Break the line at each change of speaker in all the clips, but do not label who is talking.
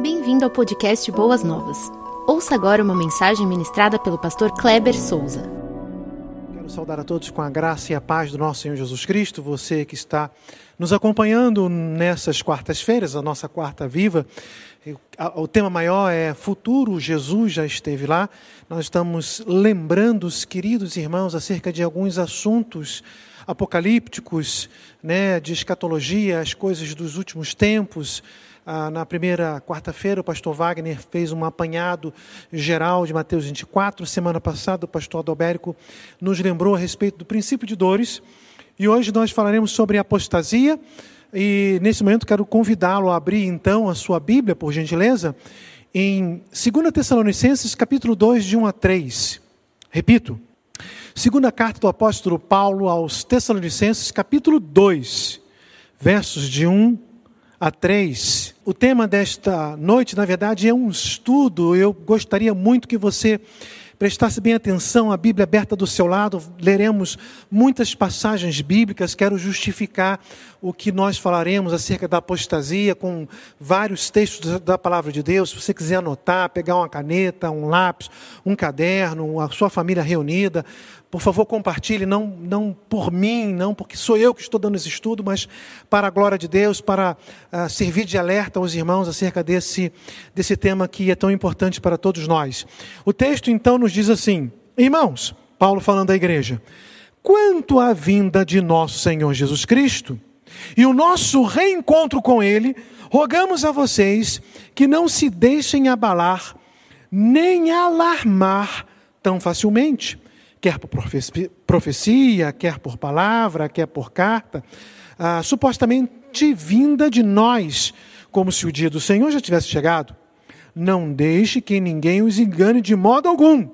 Bem-vindo ao podcast Boas Novas. Ouça agora uma mensagem ministrada pelo pastor Kleber Souza.
Quero saudar a todos com a graça e a paz do nosso Senhor Jesus Cristo, você que está nos acompanhando nessas quartas-feiras, a nossa quarta viva. O tema maior é Futuro, Jesus já esteve lá. Nós estamos lembrando os queridos irmãos acerca de alguns assuntos apocalípticos, né, de escatologia, as coisas dos últimos tempos, ah, na primeira quarta-feira, o pastor Wagner fez um apanhado geral de Mateus 24. Semana passada, o pastor Adalbérico nos lembrou a respeito do princípio de dores. E hoje nós falaremos sobre apostasia. E nesse momento quero convidá-lo a abrir então a sua Bíblia, por gentileza, em 2 Tessalonicenses, capítulo 2, de 1 a 3. Repito, segunda carta do apóstolo Paulo aos Tessalonicenses, capítulo 2, versos de 1 a 3. O tema desta noite, na verdade, é um estudo. Eu gostaria muito que você prestasse bem atenção à Bíblia aberta do seu lado. Leremos muitas passagens bíblicas. Quero justificar o que nós falaremos acerca da apostasia com vários textos da palavra de Deus. Se você quiser anotar, pegar uma caneta, um lápis, um caderno, a sua família reunida, por favor, compartilhe, não, não por mim, não porque sou eu que estou dando esse estudo, mas para a glória de Deus, para uh, servir de alerta aos irmãos acerca desse, desse tema que é tão importante para todos nós. O texto então nos diz assim: Irmãos, Paulo falando à igreja, quanto à vinda de nosso Senhor Jesus Cristo e o nosso reencontro com Ele, rogamos a vocês que não se deixem abalar nem alarmar tão facilmente quer por profecia, quer por palavra, quer por carta, ah, supostamente vinda de nós, como se o dia do Senhor já tivesse chegado. Não deixe que ninguém os engane de modo algum.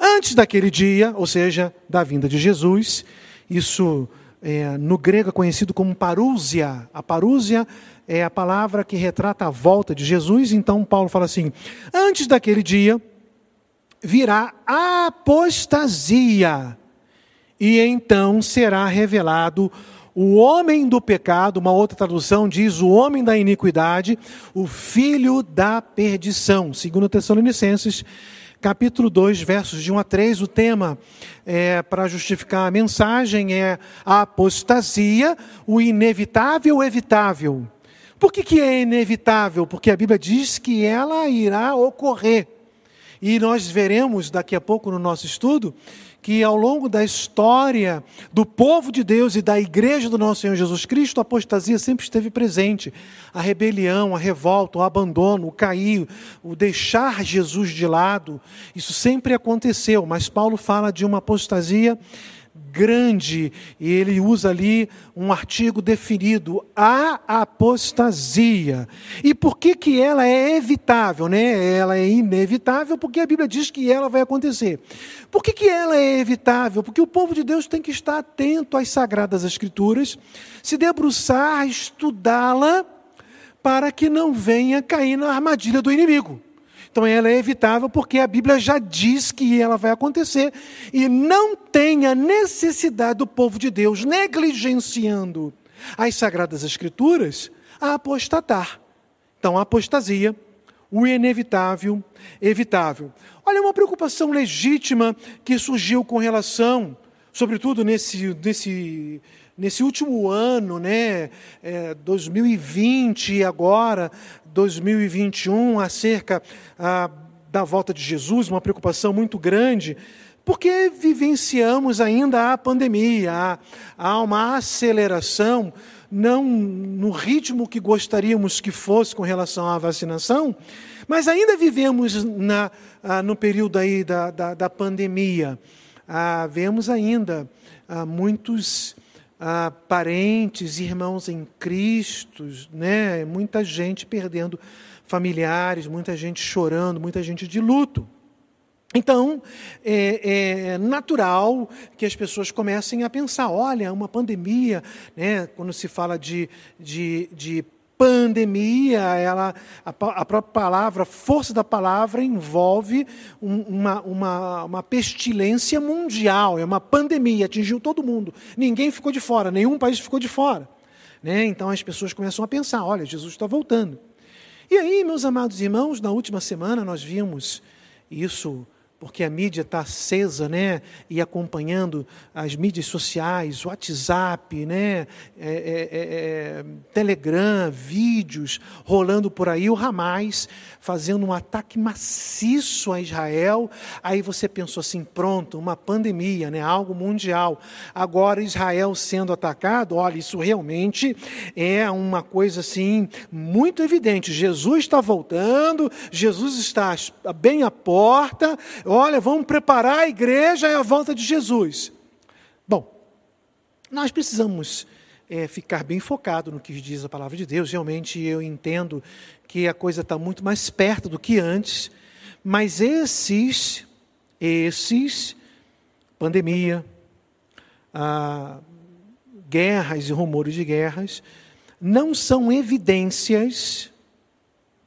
Antes daquele dia, ou seja, da vinda de Jesus, isso é, no grego é conhecido como parúzia. A parúzia é a palavra que retrata a volta de Jesus. Então, Paulo fala assim: antes daquele dia, virá apostasia, e então será revelado o homem do pecado, uma outra tradução diz o homem da iniquidade, o filho da perdição. Segundo Tessalonicenses, capítulo 2, versos de 1 a 3, o tema é, para justificar a mensagem é a apostasia, o inevitável evitável. Por que, que é inevitável? Porque a Bíblia diz que ela irá ocorrer. E nós veremos daqui a pouco no nosso estudo que ao longo da história do povo de Deus e da igreja do nosso Senhor Jesus Cristo, a apostasia sempre esteve presente. A rebelião, a revolta, o abandono, o cair, o deixar Jesus de lado, isso sempre aconteceu, mas Paulo fala de uma apostasia grande, e ele usa ali um artigo definido, a apostasia. E por que, que ela é evitável? Né? Ela é inevitável porque a Bíblia diz que ela vai acontecer. Por que, que ela é evitável? Porque o povo de Deus tem que estar atento às Sagradas Escrituras, se debruçar, estudá-la, para que não venha cair na armadilha do inimigo. Então ela é evitável porque a Bíblia já diz que ela vai acontecer e não tem a necessidade do povo de Deus negligenciando as sagradas escrituras a apostatar. Então a apostasia, o inevitável, evitável. Olha uma preocupação legítima que surgiu com relação, sobretudo nesse nesse nesse último ano, né, é, 2020 e agora 2021, acerca ah, da volta de Jesus, uma preocupação muito grande, porque vivenciamos ainda a pandemia, há, há uma aceleração, não no ritmo que gostaríamos que fosse com relação à vacinação, mas ainda vivemos na, ah, no período aí da, da, da pandemia. Ah, vemos ainda ah, muitos ah, parentes, irmãos em Cristo, né? muita gente perdendo familiares, muita gente chorando, muita gente de luto. Então, é, é, natural que as pessoas comecem a pensar: olha, uma pandemia, né? quando se fala de, de, de pandemia, ela, a, a, própria palavra, a força da palavra envolve um, uma, uma, uma pestilência mundial, é uma pandemia, atingiu todo mundo. Ninguém ficou de fora, nenhum país ficou de fora. Né? Então as pessoas começam a pensar: olha, Jesus está voltando. E aí, meus amados irmãos, na última semana nós vimos isso porque a mídia está acesa, né, e acompanhando as mídias sociais, WhatsApp, né, é, é, é, é, Telegram, vídeos rolando por aí, o Hamas fazendo um ataque maciço a Israel. Aí você pensou assim, pronto, uma pandemia, né, algo mundial. Agora Israel sendo atacado, olha, isso realmente é uma coisa assim muito evidente. Jesus está voltando, Jesus está bem à porta olha, vamos preparar a igreja e a volta de Jesus. Bom, nós precisamos é, ficar bem focado no que diz a palavra de Deus. Realmente eu entendo que a coisa está muito mais perto do que antes, mas esses, esses, pandemia, guerras e rumores de guerras, não são evidências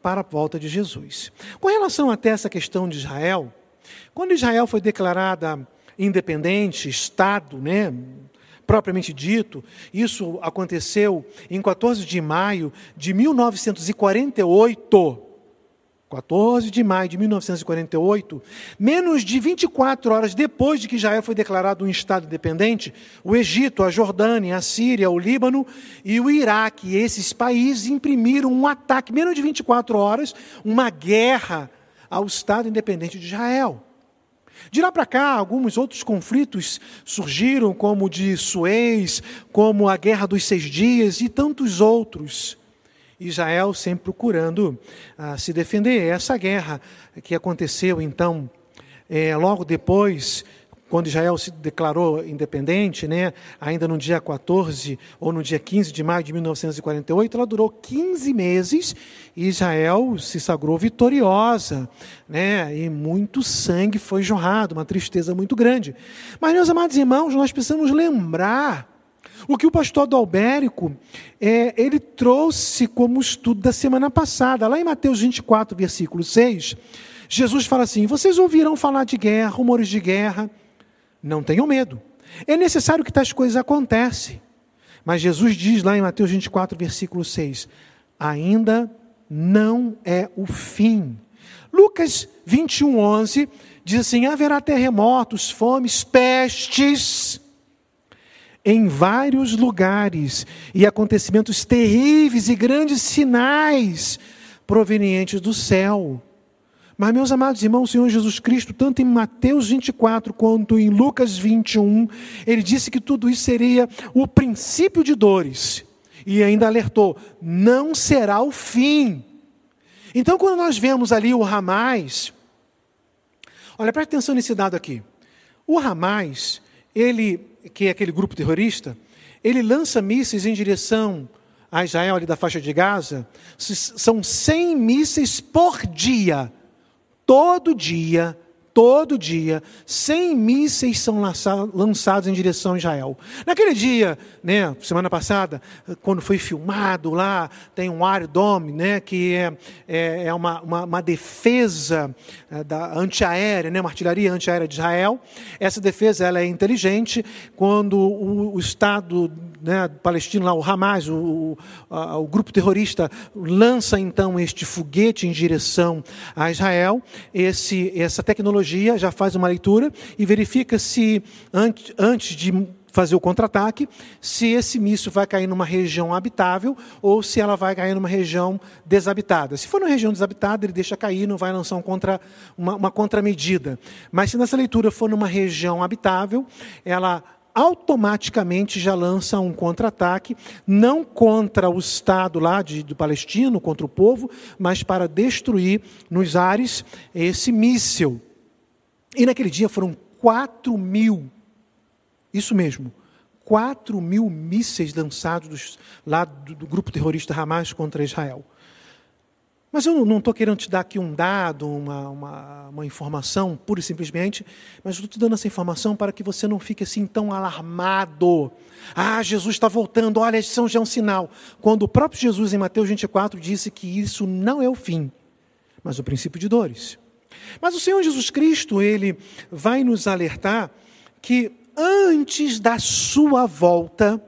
para a volta de Jesus. Com relação até essa questão de Israel, quando Israel foi declarada independente, Estado, né, propriamente dito, isso aconteceu em 14 de maio de 1948. 14 de maio de 1948, menos de 24 horas depois de que Israel foi declarado um Estado independente, o Egito, a Jordânia, a Síria, o Líbano e o Iraque, esses países imprimiram um ataque, menos de 24 horas, uma guerra ao Estado independente de Israel. De lá para cá, alguns outros conflitos surgiram, como o de Suez, como a Guerra dos Seis Dias e tantos outros. Israel sempre procurando ah, se defender. Essa guerra que aconteceu, então, é, logo depois quando Israel se declarou independente, né, ainda no dia 14 ou no dia 15 de maio de 1948, ela durou 15 meses e Israel se sagrou vitoriosa, né, e muito sangue foi jorrado, uma tristeza muito grande. Mas, meus amados irmãos, nós precisamos lembrar o que o pastor Adalbérico, é, ele trouxe como estudo da semana passada, lá em Mateus 24, versículo 6, Jesus fala assim: Vocês ouvirão falar de guerra, rumores de guerra, não tenham medo. É necessário que tais coisas aconteçam. Mas Jesus diz lá em Mateus 24, versículo 6: ainda não é o fim. Lucas 21, 11 diz assim: haverá terremotos, fomes, pestes em vários lugares e acontecimentos terríveis e grandes sinais provenientes do céu. Mas, meus amados irmãos, o Senhor Jesus Cristo, tanto em Mateus 24 quanto em Lucas 21, ele disse que tudo isso seria o princípio de dores. E ainda alertou: não será o fim. Então, quando nós vemos ali o Ramais, olha, presta atenção nesse dado aqui. O Ramais, ele, que é aquele grupo terrorista, ele lança mísseis em direção a Israel ali da faixa de Gaza, são 100 mísseis por dia todo dia todo dia, 100 mísseis são lançados em direção a Israel. Naquele dia, né, semana passada, quando foi filmado lá, tem um Iron Dome, né, que é, é, é uma, uma, uma, defesa é, da antiaérea, né, uma artilharia antiaérea de Israel. Essa defesa ela é inteligente. Quando o, o Estado né, palestino, lá, o Hamas, o, o, o grupo terrorista, lança então este foguete em direção a Israel, esse, essa tecnologia já faz uma leitura e verifica se, antes de fazer o contra-ataque, se esse míssil vai cair numa região habitável ou se ela vai cair numa região desabitada. Se for numa região desabitada, ele deixa cair, não vai lançar um contra, uma, uma contramedida. Mas se nessa leitura for numa região habitável, ela automaticamente já lança um contra-ataque, não contra o Estado lá de, do Palestino, contra o povo, mas para destruir nos ares esse míssil. E naquele dia foram 4 mil, isso mesmo, 4 mil mísseis lançados dos, lá do, do, grupo terrorista Hamas contra Israel. Mas eu não estou querendo te dar aqui um dado, uma, uma, uma informação, pura e simplesmente, mas estou te dando essa informação para que você não fique assim tão alarmado. Ah, Jesus está voltando, olha, isso já é um sinal. Quando o próprio Jesus, em Mateus 24, disse que isso não é o fim, mas o princípio de dores. Mas o Senhor Jesus Cristo, ele vai nos alertar que antes da sua volta,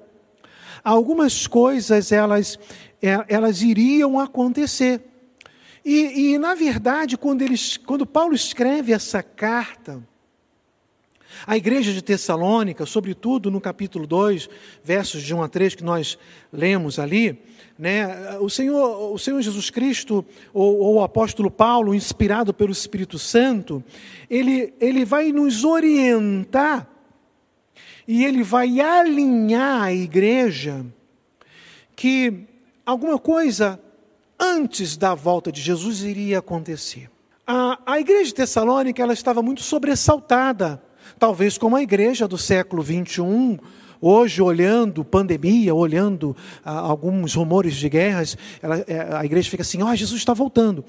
algumas coisas elas, é, elas iriam acontecer. E, e na verdade, quando, eles, quando Paulo escreve essa carta, a igreja de Tessalônica, sobretudo no capítulo 2, versos de 1 a 3 que nós lemos ali, né, o, Senhor, o Senhor Jesus Cristo, ou, ou o apóstolo Paulo, inspirado pelo Espírito Santo, ele, ele vai nos orientar e ele vai alinhar a igreja que alguma coisa antes da volta de Jesus iria acontecer. A, a igreja de Tessalônica ela estava muito sobressaltada, talvez como a igreja do século 21, hoje olhando pandemia, olhando ah, alguns rumores de guerras, ela, é, a igreja fica assim: ó, oh, Jesus está voltando.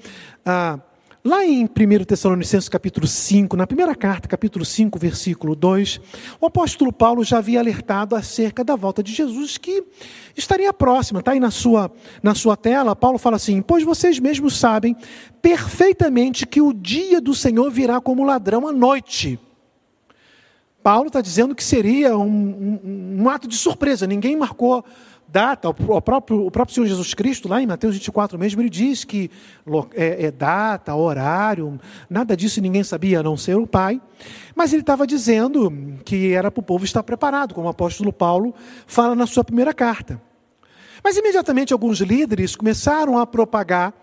Ah, Lá em 1 Tessalonicenses capítulo 5, na primeira carta, capítulo 5, versículo 2, o apóstolo Paulo já havia alertado acerca da volta de Jesus que estaria próxima. Está aí na sua, na sua tela, Paulo fala assim, pois vocês mesmos sabem perfeitamente que o dia do Senhor virá como ladrão à noite. Paulo está dizendo que seria um, um, um ato de surpresa, ninguém marcou data, o próprio, o próprio Senhor Jesus Cristo, lá em Mateus 24 mesmo, ele diz que é, é data, horário, nada disso ninguém sabia a não ser o Pai, mas ele estava dizendo que era para o povo estar preparado, como o apóstolo Paulo fala na sua primeira carta. Mas imediatamente alguns líderes começaram a propagar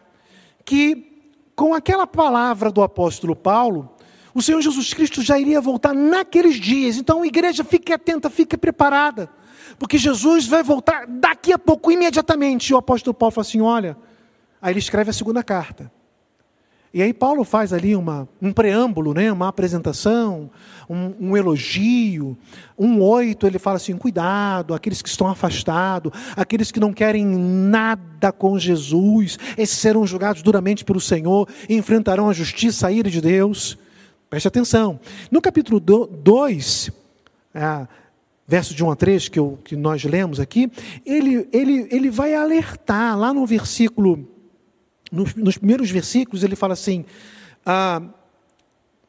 que, com aquela palavra do apóstolo Paulo, o Senhor Jesus Cristo já iria voltar naqueles dias. Então, igreja, fique atenta, fique preparada porque Jesus vai voltar daqui a pouco, imediatamente. E o apóstolo Paulo fala assim: olha, aí ele escreve a segunda carta. E aí Paulo faz ali uma, um preâmbulo, né, uma apresentação, um, um, elogio, um oito, ele fala assim, cuidado, aqueles que estão afastados, aqueles que não querem nada com Jesus, esses serão julgados duramente pelo Senhor e enfrentarão a justiça, a ira de Deus. Preste atenção. No capítulo 2, verso de 1 a 3, que, eu, que nós lemos aqui, ele, ele, ele vai alertar, lá no versículo, nos, nos primeiros versículos, ele fala assim: ah,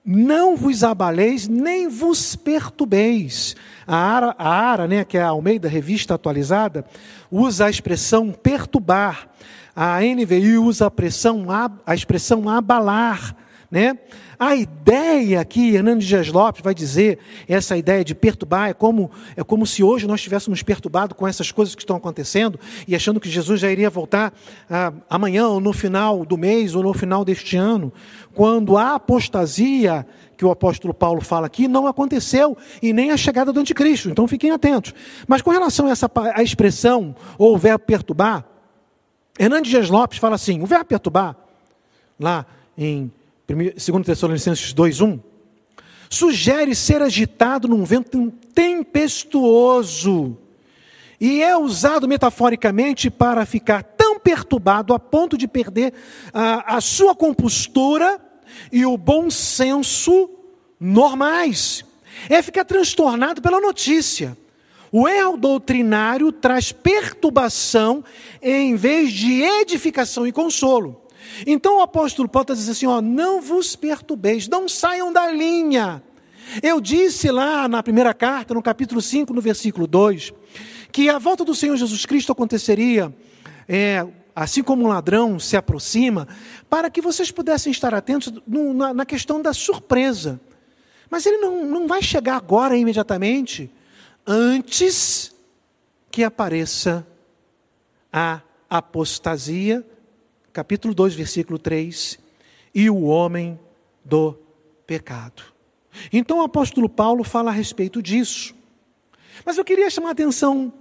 não vos abaleis, nem vos perturbeis. A Ara, a Ara né, que é a Almeida Revista Atualizada, usa a expressão perturbar. A NVI usa a, expressão, a expressão abalar. Né? A ideia aqui, Hernandes Dias Lopes vai dizer, essa ideia de perturbar, é como, é como se hoje nós estivéssemos perturbados com essas coisas que estão acontecendo e achando que Jesus já iria voltar ah, amanhã, ou no final do mês, ou no final deste ano, quando a apostasia que o apóstolo Paulo fala aqui não aconteceu e nem a chegada do anticristo, então fiquem atentos. Mas com relação a essa a expressão, ou o verbo perturbar, Hernandes Dias Lopes fala assim: o verbo perturbar, lá em 2 Tessalonicenses 2,1, sugere ser agitado num vento tempestuoso e é usado metaforicamente para ficar tão perturbado a ponto de perder a, a sua compostura e o bom senso normais. É ficar transtornado pela notícia. O erro doutrinário traz perturbação em vez de edificação e consolo. Então o apóstolo Paulo está dizendo assim: ó, não vos perturbeis, não saiam da linha. Eu disse lá na primeira carta, no capítulo 5, no versículo 2, que a volta do Senhor Jesus Cristo aconteceria, é, assim como um ladrão se aproxima, para que vocês pudessem estar atentos no, na, na, questão da surpresa. Mas ele não, não vai chegar agora imediatamente, antes que apareça a apostasia capítulo 2, versículo 3, e o homem do pecado. Então o apóstolo Paulo fala a respeito disso. Mas eu queria chamar a atenção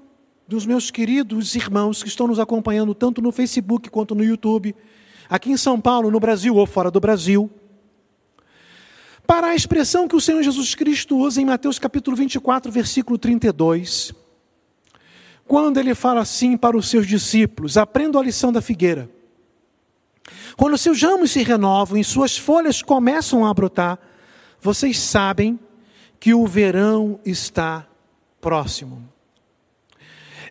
dos meus queridos irmãos que estão nos acompanhando tanto no Facebook quanto no YouTube, aqui em São Paulo, no Brasil ou fora do Brasil, para a expressão que o Senhor Jesus Cristo usa em Mateus capítulo 24, versículo 32, quando ele fala assim para os seus discípulos: aprendam a lição da figueira. Quando seus ramos se renovam e suas folhas começam a brotar, vocês sabem que o verão está próximo.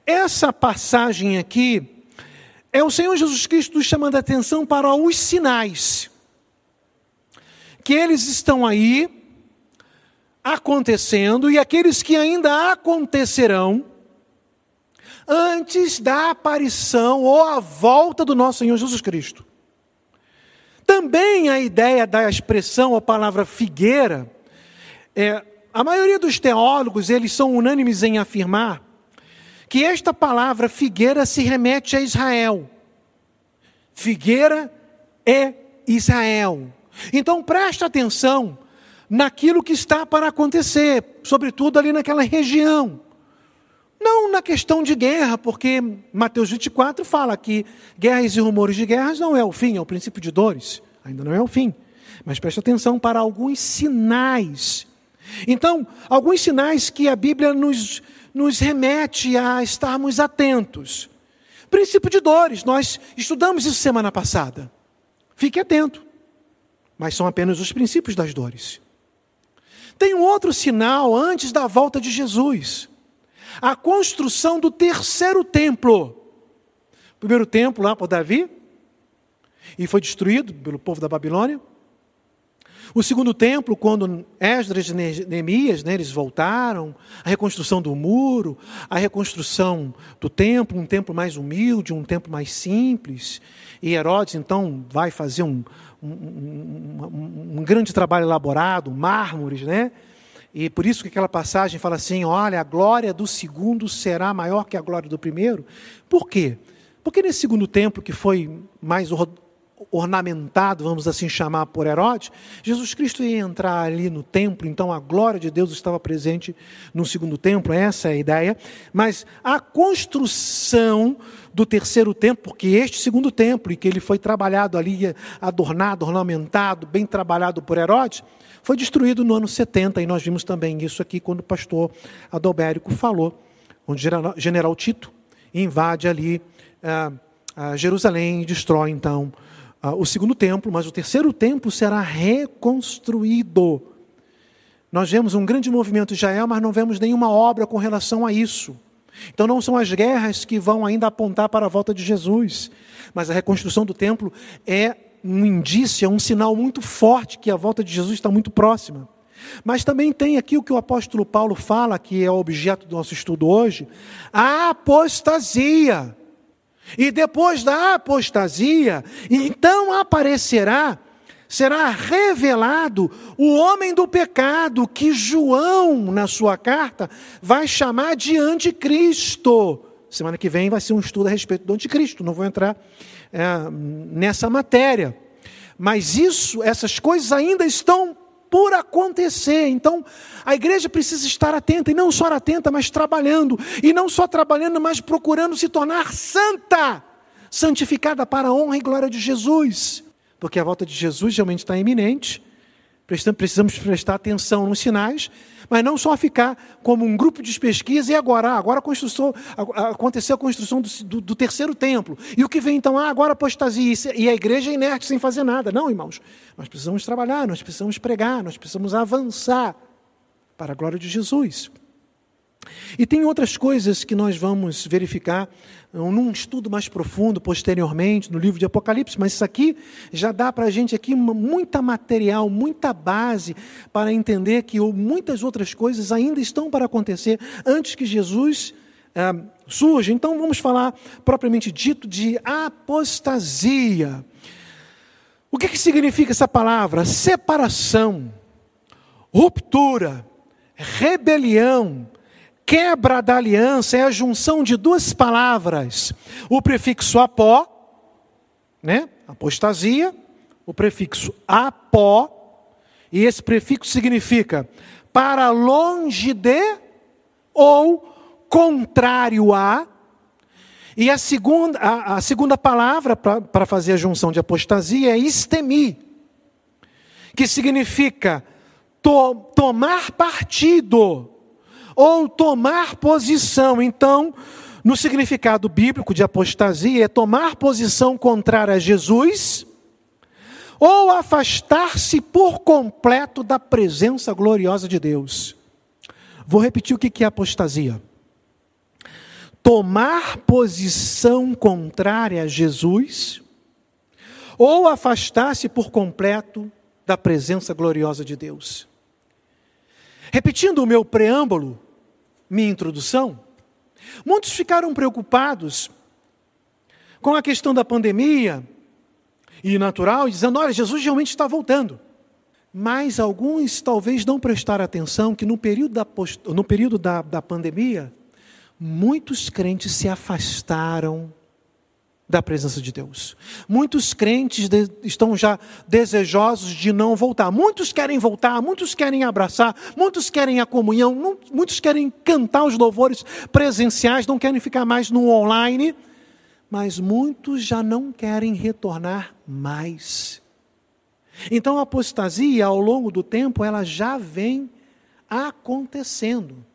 Essa passagem aqui é o Senhor Jesus Cristo chamando a atenção para os sinais. Que eles estão aí acontecendo e aqueles que ainda acontecerão antes da aparição ou a volta do nosso Senhor Jesus Cristo. Também a ideia da expressão, a palavra figueira, é, a maioria dos teólogos, eles são unânimes em afirmar que esta palavra figueira se remete a Israel. Figueira é Israel. Então preste atenção naquilo que está para acontecer, sobretudo ali naquela região. Não na questão de guerra, porque Mateus 24 fala que guerras e rumores de guerras não é o fim, é o princípio de dores. Ainda não é o fim. Mas preste atenção para alguns sinais. Então, alguns sinais que a Bíblia nos, nos remete a estarmos atentos. Princípio de dores, nós estudamos isso semana passada. Fique atento. Mas são apenas os princípios das dores. Tem um outro sinal antes da volta de Jesus a construção do terceiro templo. O primeiro templo lá por Davi, e foi destruído pelo povo da Babilônia. O segundo templo, quando Esdras e Neemias, né, eles voltaram, a reconstrução do muro, a reconstrução do templo, um templo mais humilde, um templo mais simples. E Herodes, então, vai fazer um, um, um, um grande trabalho elaborado, mármores, né? E por isso que aquela passagem fala assim: olha, a glória do segundo será maior que a glória do primeiro. Por quê? Porque nesse segundo templo, que foi mais ornamentado, vamos assim chamar, por Herodes, Jesus Cristo ia entrar ali no templo, então a glória de Deus estava presente no segundo templo, essa é a ideia. Mas a construção do terceiro templo, porque este segundo templo, e que ele foi trabalhado ali, adornado, ornamentado, bem trabalhado por Herodes, foi destruído no ano 70, e nós vimos também isso aqui quando o pastor Adalbérico falou, onde o general Tito invade ali ah, ah, Jerusalém e destrói então o segundo templo, mas o terceiro templo será reconstruído. Nós vemos um grande movimento em Israel, mas não vemos nenhuma obra com relação a isso. Então não são as guerras que vão ainda apontar para a volta de Jesus, mas a reconstrução do templo é um indício, é um sinal muito forte que a volta de Jesus está muito próxima. Mas também tem aqui o que o apóstolo Paulo fala, que é o objeto do nosso estudo hoje, a apostasia. E depois da apostasia, então aparecerá, será revelado o homem do pecado, que João, na sua carta, vai chamar de anticristo. Semana que vem vai ser um estudo a respeito do anticristo, não vou entrar é, nessa matéria. Mas isso, essas coisas ainda estão por acontecer. Então, a igreja precisa estar atenta, e não só atenta, mas trabalhando. E não só trabalhando, mas procurando se tornar santa, santificada para a honra e glória de Jesus. Porque a volta de Jesus realmente está iminente. Precisamos prestar atenção nos sinais, mas não só ficar como um grupo de pesquisa e agora, ah, agora a aconteceu a construção do, do, do, terceiro templo. E o que vem então? Ah, agora apostasia e a igreja é inerte sem fazer nada. Não, irmãos. Nós precisamos trabalhar, nós precisamos pregar, nós precisamos avançar para a glória de Jesus. E tem outras coisas que nós vamos verificar num estudo mais profundo posteriormente no livro de Apocalipse, mas isso aqui já dá para a gente aqui muita material, muita base para entender que muitas outras coisas ainda estão para acontecer antes que Jesus é, surja. Então vamos falar propriamente dito de apostasia. O que, que significa essa palavra? Separação, ruptura, rebelião quebra da aliança é a junção de duas palavras. O prefixo apó, né? Apostasia, o prefixo apó, e esse prefixo significa para longe de ou contrário a. E a segunda, a, a segunda palavra para fazer a junção de apostasia é istemi, que significa to, tomar partido ou tomar posição. Então, no significado bíblico de apostasia, é tomar posição contrária a Jesus ou afastar-se por completo da presença gloriosa de Deus. Vou repetir o que é apostasia. Tomar posição contrária a Jesus ou afastar-se por completo da presença gloriosa de Deus. Repetindo o meu preâmbulo, minha introdução, muitos ficaram preocupados com a questão da pandemia e natural, dizendo: olha, Jesus realmente está voltando. Mas alguns talvez não prestaram atenção que no período da, no período da, da pandemia, muitos crentes se afastaram da presença de Deus. Muitos crentes de, estão já desejosos de não voltar. Muitos querem voltar, muitos querem abraçar, muitos querem a comunhão, muitos querem cantar os louvores presenciais, não querem ficar mais no online, mas muitos já não querem retornar mais. Então a apostasia, ao longo do tempo, ela já vem acontecendo.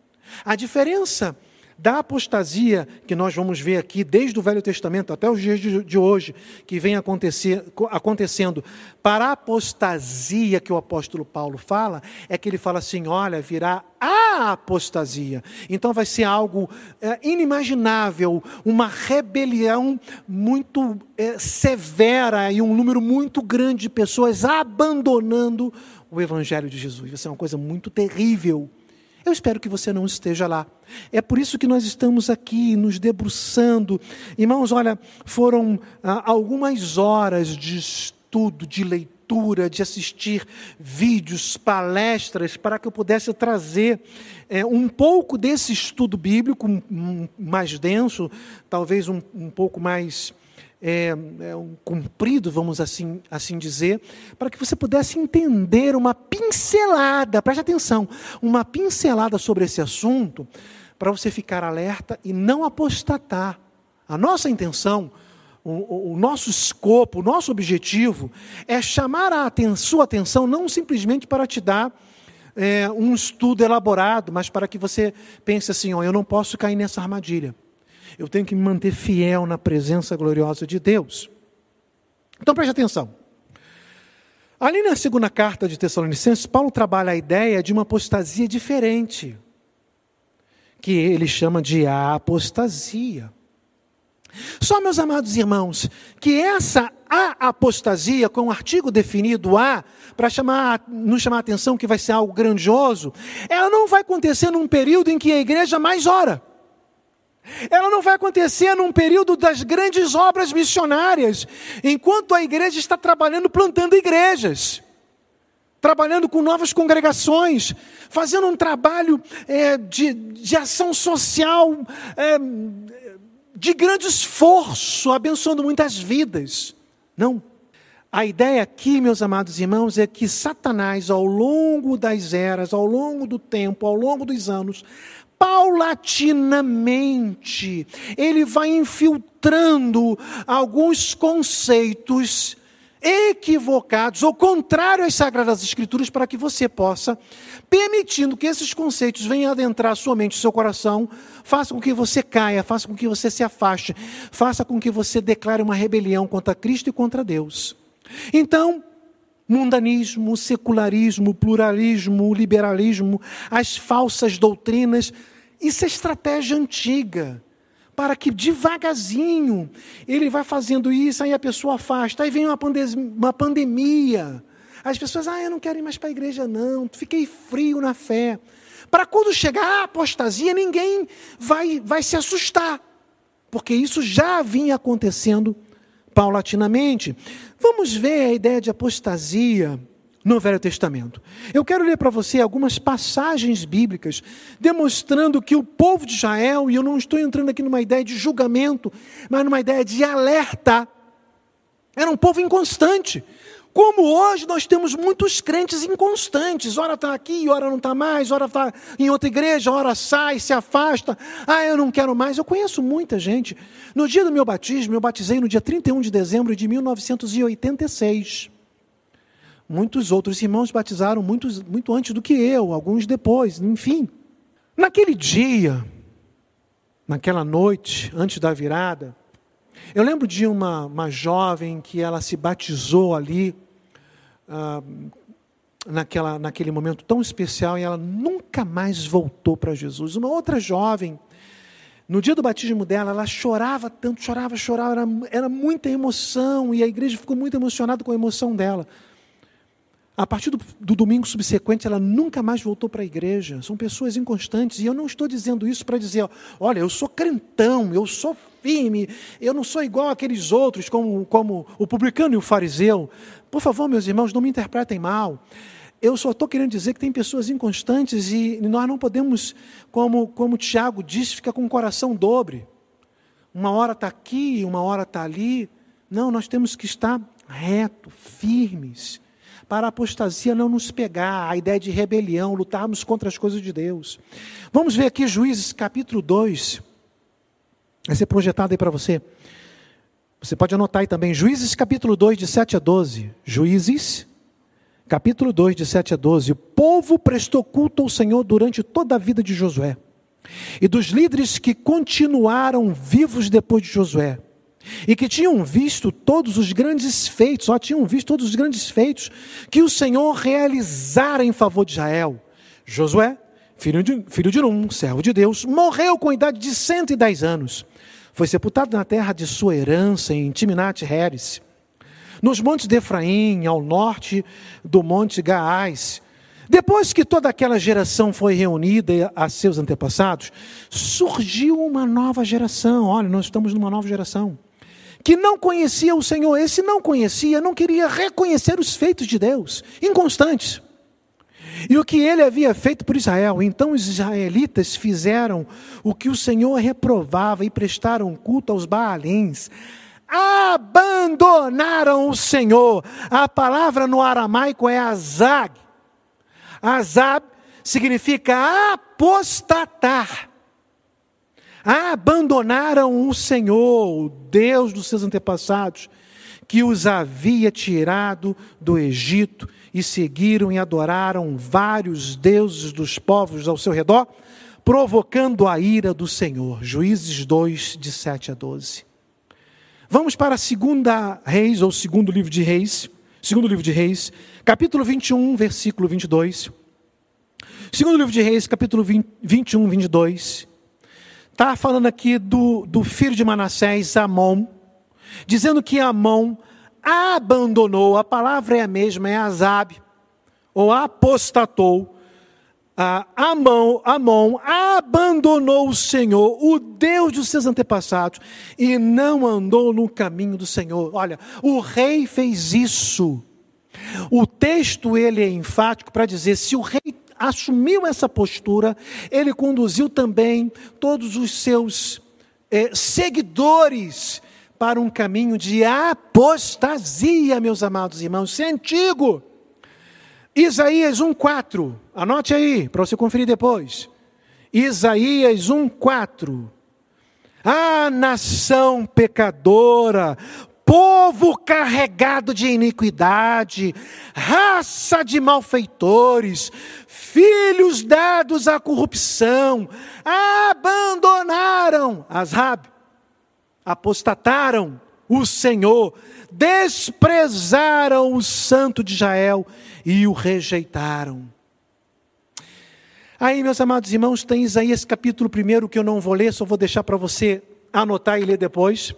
A diferença da apostasia que nós vamos ver aqui desde o Velho Testamento até os dias de, hoje, que vem acontecer, acontecendo, para a apostasia que o apóstolo Paulo fala, é que ele fala assim: olha, virá a apostasia. Então vai ser algo é, inimaginável, uma rebelião muito é, severa e um número muito grande de pessoas abandonando o Evangelho de Jesus. Vai ser uma coisa muito terrível. Eu espero que você não esteja lá. É por isso que nós estamos aqui nos debruçando. Irmãos, olha, foram ah, algumas horas de estudo, de leitura, de assistir vídeos, palestras, para que eu pudesse trazer é, um pouco desse estudo bíblico mais denso, talvez um, um pouco mais é, é, um comprido, vamos assim, assim dizer, para que você pudesse entender uma pincelada, preste atenção, uma pincelada sobre esse assunto, para você ficar alerta e não apostatar. A nossa intenção, o, o, nosso escopo, o nosso objetivo é chamar a aten sua atenção não simplesmente para te dar é, um estudo elaborado, mas para que você pense assim: oh, eu não posso cair nessa armadilha eu tenho que me manter fiel na presença gloriosa de Deus. Então preste atenção. Ali na segunda carta de Tessalonicenses, Paulo trabalha a ideia de uma apostasia diferente, que ele chama de apostasia. Só, meus amados irmãos, que essa a apostasia, com um artigo definido A, para chamar, nos chamar a atenção que vai ser algo grandioso, ela não vai acontecer num período em que a igreja mais ora. Ela não vai acontecer num período das grandes obras missionárias, enquanto a igreja está trabalhando, plantando igrejas, trabalhando com novas congregações, fazendo um trabalho é, de, de ação social é, de grande esforço, abençoando muitas vidas. Não. A ideia aqui, meus amados irmãos, é que Satanás, ao longo das eras, ao longo do tempo, ao longo dos anos, paulatinamente, ele vai infiltrando alguns conceitos equivocados ou contrários às Sagradas Escrituras para que você possa, permitindo que esses conceitos venham adentrar sua mente, seu coração, faça com que você caia, faça com que você se afaste, faça com que você declare uma rebelião contra Cristo e contra Deus. Então, mundanismo, secularismo, pluralismo, liberalismo, as falsas doutrinas. Isso é estratégia antiga. Para que devagarzinho ele vai fazendo isso, aí a pessoa afasta, aí vem uma, uma pandemia. As pessoas, ah, eu não quero ir mais para a igreja, não, fiquei frio na fé. Para quando chegar a apostasia, ninguém vai, vai se assustar, porque isso já vinha acontecendo paulatinamente. Vamos ver a ideia de apostasia no Velho Testamento. Eu quero ler para você algumas passagens bíblicas demonstrando que o povo de Israel, e eu não estou entrando aqui numa ideia de julgamento, mas numa ideia de alerta, era um povo inconstante. Como hoje nós temos muitos crentes inconstantes, ora está aqui, ora não está mais, ora está em outra igreja, ora sai, se afasta, ah, eu não quero mais. Eu conheço muita gente. No dia do meu batismo, eu batizei no dia 31 de dezembro de 1986. Muitos outros irmãos batizaram muito antes do que eu, alguns depois, enfim. Naquele dia, naquela noite, antes da virada, eu lembro de uma, uma jovem que ela se batizou ali, ah, naquela, naquele momento tão especial, e ela nunca mais voltou para Jesus. Uma outra jovem, no dia do batismo dela, ela chorava tanto, chorava, chorava, era, era muita emoção, e a igreja ficou muito emocionada com a emoção dela. A partir do, do, domingo subsequente, ela nunca mais voltou para a igreja. São pessoas inconstantes. E eu não estou dizendo isso para dizer, olha, eu sou crentão, eu sou firme, eu não sou igual àqueles outros, como, como o publicano e o fariseu. Por favor, meus irmãos, não me interpretem mal. Eu só estou querendo dizer que tem pessoas inconstantes e nós não podemos, como, como Tiago disse, ficar com o coração dobre. Uma hora está aqui, uma hora está ali. Não, nós temos que estar reto, firmes, para a apostasia não nos pegar, a ideia de rebelião, lutarmos contra as coisas de Deus. Vamos ver aqui Juízes capítulo 2. Vai ser projetado aí para você. Você pode anotar aí também, Juízes capítulo 2, de 7 a 12. Juízes capítulo 2, de 7 a 12, o povo prestou culto ao Senhor durante toda a vida de Josué. E dos líderes que continuaram vivos depois de Josué, e que tinham visto todos os grandes feitos, ó, tinham visto todos os grandes feitos que o Senhor realizara em favor de Israel. Josué, filho de, filho de Num, servo de Deus, morreu com a idade de 110 anos. Foi sepultado na terra de sua herança, em Timnat-Heres nos montes de Efraim, ao norte do monte Gaás. Depois que toda aquela geração foi reunida a seus antepassados, surgiu uma nova geração. Olha, nós estamos numa nova geração. Que não conhecia o Senhor. Esse não conhecia, não queria reconhecer os feitos de Deus, inconstantes. E o que ele havia feito por Israel. Então os israelitas fizeram o que o Senhor reprovava e prestaram culto aos Baalins, abandonaram o Senhor. A palavra no aramaico é azag. Azab significa apostatar. Abandonaram o Senhor, o Deus dos seus antepassados, que os havia tirado do Egito, e seguiram e adoraram vários deuses dos povos ao seu redor, provocando a ira do Senhor. Juízes 2, de 7 a 12. Vamos para a segunda Reis, ou segundo livro de Reis, segundo livro de Reis, capítulo 21, versículo 22. Segundo livro de Reis, capítulo 20, 21, 22. Está falando aqui do, do filho de Manassés, Amon, dizendo que Amon abandonou, a palavra é a mesma, é Azab, ou apostatou, ah, Amon, Amon abandonou o Senhor, o Deus dos seus antepassados, e não andou no caminho do Senhor. Olha, o rei fez isso. O texto ele é enfático para dizer se o rei assumiu essa postura, ele conduziu também todos os seus eh, seguidores para um caminho de apostasia, meus amados irmãos. Isso é antigo. Isaías 1,4. Anote aí, para você conferir depois. Isaías 1,4. Ah, nação pecadora, povo carregado de iniquidade, raça de malfeitores, filhos dados à corrupção, abandonaram as rab, apostataram o Senhor, desprezaram o Santo de Israel e o rejeitaram. Aí, meus amados irmãos, tem Isaías capítulo 1 que eu não vou ler, só vou deixar para você anotar e ler depois.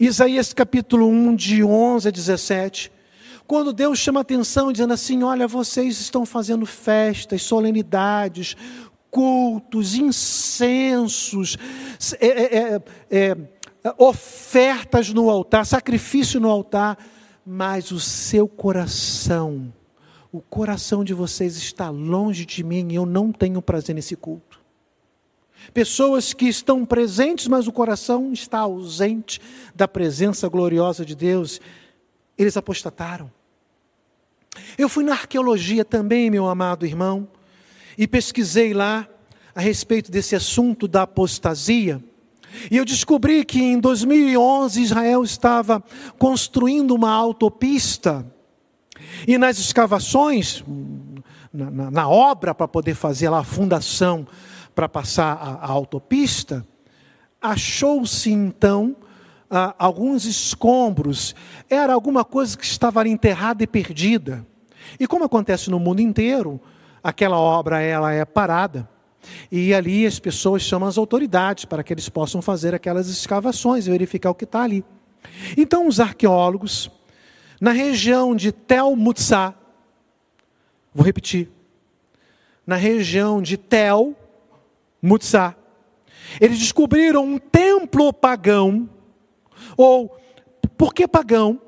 Isaías capítulo 1, de 11 a 17. Quando Deus chama atenção, dizendo assim: Olha, vocês estão fazendo festas, solenidades, cultos, incensos, é, é, é, é ofertas no altar, sacrifício no altar, mas o seu coração o coração de vocês está longe de mim e eu não tenho prazer nesse culto. Pessoas que estão presentes, mas o coração está ausente da presença gloriosa de Deus, eles apostataram. Eu fui na arqueologia também, meu amado irmão, e pesquisei lá a respeito desse assunto da apostasia. E eu descobri que em 2011 Israel estava construindo uma autopista e nas escavações, na, na, na obra para poder fazer lá a fundação para passar a, a autopista, achou-se então ah, alguns escombros. Era alguma coisa que estava ali enterrada e perdida. E como acontece no mundo inteiro, aquela obra ela é parada. E ali as pessoas chamam as autoridades para que eles possam fazer aquelas escavações e verificar o que está ali. Então os arqueólogos na região de Tel Mutsá, vou repetir, na região de Tel Mutsá, Eles descobriram um templo pagão, ou por que pagão?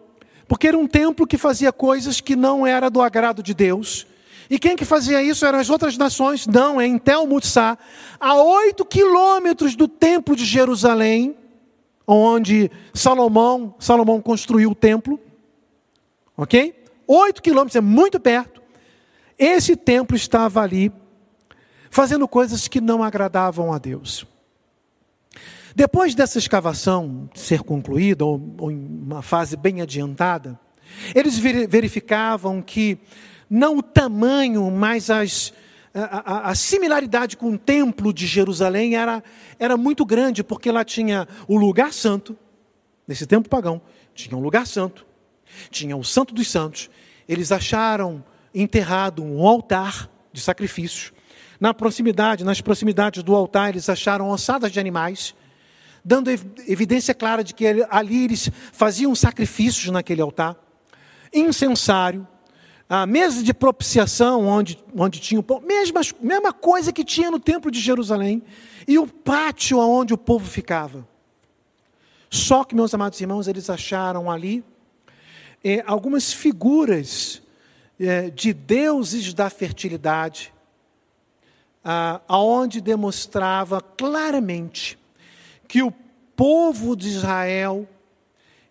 Porque era um templo que fazia coisas que não era do agrado de Deus. E quem que fazia isso eram as outras nações? Não, é em Tel Mutsá, a oito quilômetros do templo de Jerusalém, onde Salomão, Salomão construiu o templo. Ok? Oito quilômetros, é muito perto. Esse templo estava ali, fazendo coisas que não agradavam a Deus. Depois dessa escavação ser concluída, ou, ou em uma fase bem adiantada, eles verificavam que não o tamanho, mas as, a, a, a, similaridade com o templo de Jerusalém era, era muito grande, porque lá tinha o lugar santo, nesse templo pagão, tinha um lugar santo, tinha o Santo dos Santos. Eles acharam enterrado um altar de sacrifícios. Na proximidade, nas proximidades do altar, eles acharam ossadas de animais dando evidência clara de que ali eles faziam sacrifícios naquele altar, incensário, a mesa de propiciação, onde, onde tinha o povo, mesma, mesma coisa que tinha no templo de Jerusalém, e o pátio onde o povo ficava. Só que, meus amados irmãos, eles acharam ali é, algumas figuras é, de deuses da fertilidade, ah, aonde demonstrava claramente que o povo de Israel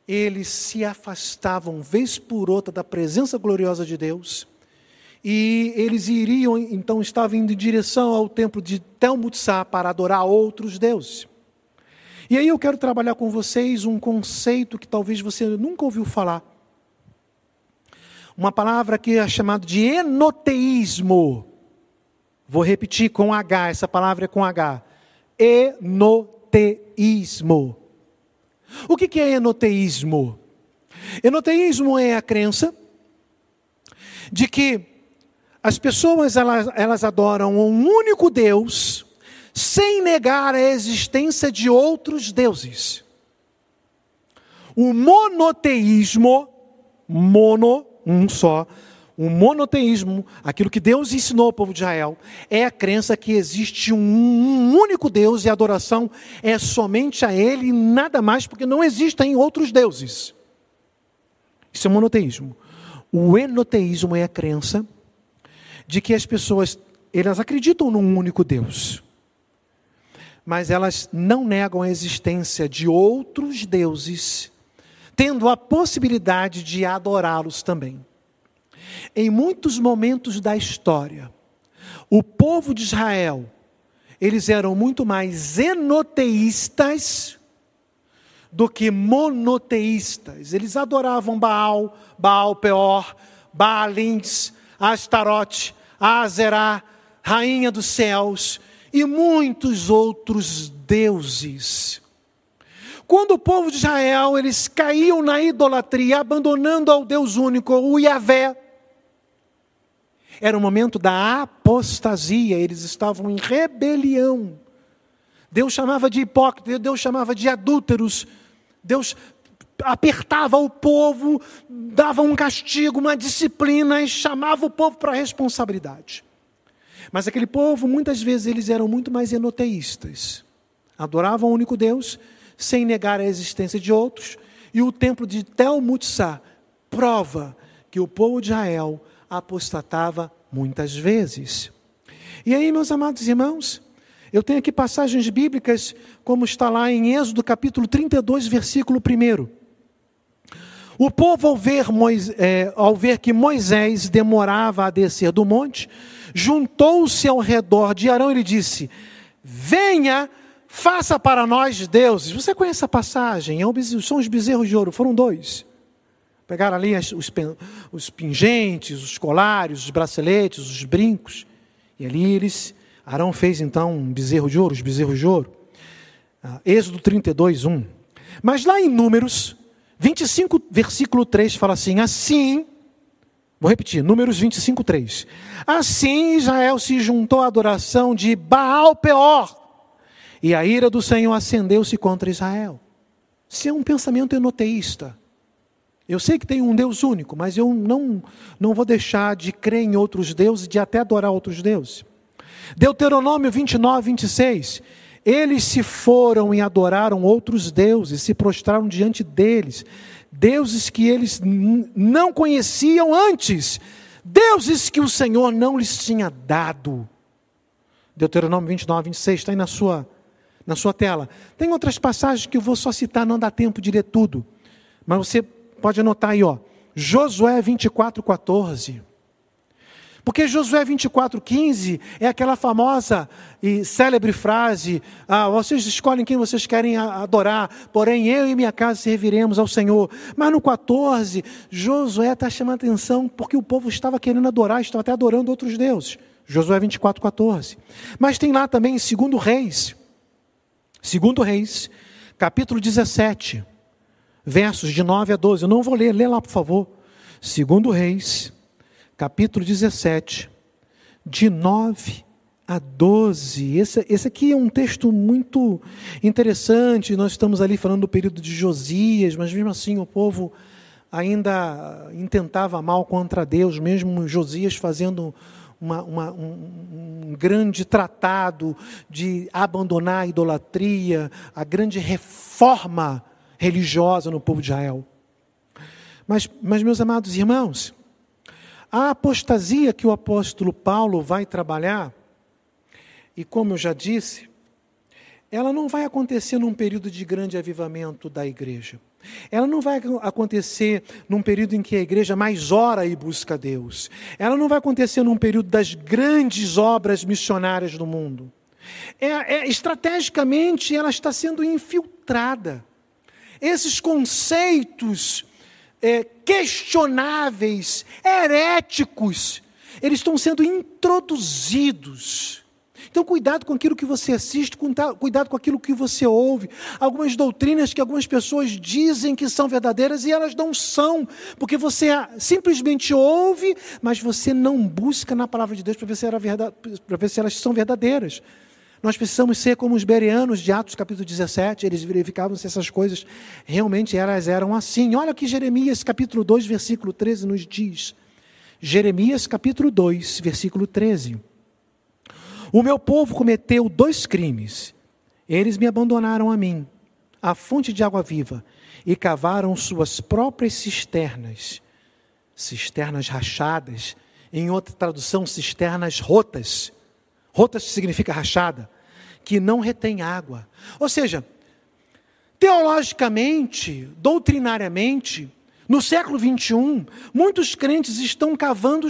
eles se afastavam vez por outra da presença gloriosa de Deus. E eles iriam, então estavam indo em direção ao templo de Telmutsá para adorar outros deuses. E aí eu quero trabalhar com vocês um conceito que talvez você nunca ouviu falar. Uma palavra que é chamada de enoteísmo. Vou repetir com H, essa palavra é com H. Enoteísmo enoteísmo. O que é enoteísmo? Enoteísmo é a crença de que as pessoas elas, elas adoram um único Deus sem negar a existência de outros deuses. O monoteísmo, mono, um só, o monoteísmo, aquilo que Deus ensinou ao povo de Israel, é a crença que existe um único Deus e a adoração é somente a Ele e nada mais, porque não existem outros deuses. Isso é monoteísmo. O enoteísmo é a crença de que as pessoas, elas acreditam num único Deus, mas elas não negam a existência de outros deuses, tendo a possibilidade de adorá-los também. Em muitos momentos da história, o povo de Israel, eles eram muito mais enoteístas do que monoteístas. Eles adoravam Baal, Baal Peor, Baalins, Astarote, Azerá, rainha dos céus e muitos outros deuses. Quando o povo de Israel, eles caíam na idolatria, abandonando ao Deus único, o Yahvé, era o momento da apostasia, eles estavam em rebelião. Deus chamava de hipócritas, Deus chamava de adúlteros, Deus apertava o povo, dava um castigo, uma disciplina e chamava o povo para a responsabilidade. Mas aquele povo, muitas vezes, eles eram muito mais enoteístas. Adoravam o único Deus, sem negar a existência de outros, e o templo de Tel Mutsá prova que o povo de Israel apostatava muitas vezes. E aí, meus amados irmãos, eu tenho aqui passagens bíblicas, como está lá em Êxodo capítulo 32, versículo 1. O povo, ao ver, Moisés, é, ao ver que Moisés demorava a descer do monte, juntou-se ao redor de Arão e lhe disse: Venha, faça para nós deuses. Você conhece a passagem? É são os bezerros de ouro, foram dois. Pegaram ali os, os pingentes, os colares, os braceletes, os brincos. E ali eles, Arão fez então um bezerro de ouro, os bezerros de ouro. Ah, Êxodo 32, 1. Mas lá em Números 25, versículo 3, fala assim: Assim, vou repetir, Números 25, 3. Assim Israel se juntou à adoração de Baal Peor, e a ira do Senhor acendeu-se contra Israel. Isso é um pensamento enoteísta. Eu sei que tem um Deus único, mas eu não, não vou deixar de crer em outros deuses, de até adorar outros deuses. Deuteronômio 29, 26. Eles se foram e adoraram outros deuses, se prostraram diante deles, deuses que eles não conheciam antes, deuses que o Senhor não lhes tinha dado. Deuteronômio 29, 26, está aí na sua, na sua tela. Tem outras passagens que eu vou só citar, não dá tempo de ler tudo. Mas você pode anotar aí, ó. Josué 24, 14. Porque Josué 24,15 é aquela famosa e célebre frase: ah, vocês escolhem quem vocês querem adorar, porém eu e minha casa serviremos ao Senhor. Mas no 14, Josué está chamando atenção porque o povo estava querendo adorar, estava até adorando outros deuses. Josué 24,14. Mas tem lá também, segundo Reis, segundo Reis, capítulo 17, versos de 9 a 12. Eu não vou ler, lê lá, por favor. Segundo Reis capítulo 17, de 9 a 12. Esse, esse aqui é um texto muito interessante. Nós estamos ali falando do período de Josias, mas mesmo assim o povo ainda intentava mal contra Deus, mesmo Josias fazendo uma, uma, um, um, grande tratado de abandonar a idolatria, a grande reforma religiosa no povo de Israel. Mas, mas meus amados irmãos, a apostasia que o apóstolo Paulo vai trabalhar, e como eu já disse, ela não vai acontecer num período de grande avivamento da igreja. Ela não vai acontecer num período em que a igreja mais ora e busca Deus. Ela não vai acontecer num período das grandes obras missionárias do mundo. É, é, estrategicamente, ela está sendo infiltrada. Esses conceitos é, questionáveis, heréticos, eles estão sendo introduzidos. Então, cuidado com aquilo que você assiste, cuidado com aquilo que você ouve. Algumas doutrinas que algumas pessoas dizem que são verdadeiras e elas não são, porque você simplesmente ouve, mas você não busca na palavra de Deus para ver ver se elas são verdadeiras. Nós precisamos ser como os bereanos de Atos capítulo 17, eles verificavam se essas coisas realmente elas eram assim. Olha o que Jeremias capítulo 2, versículo 13 nos diz. Jeremias capítulo 2, versículo 13. O meu povo cometeu dois crimes. Eles me abandonaram a mim, a fonte de água viva, e cavaram suas próprias cisternas, cisternas rachadas, em outra tradução, cisternas rotas. Rotas significa rachada que não retém água. Ou seja, teologicamente, doutrinariamente, no século 21, muitos crentes estão cavando,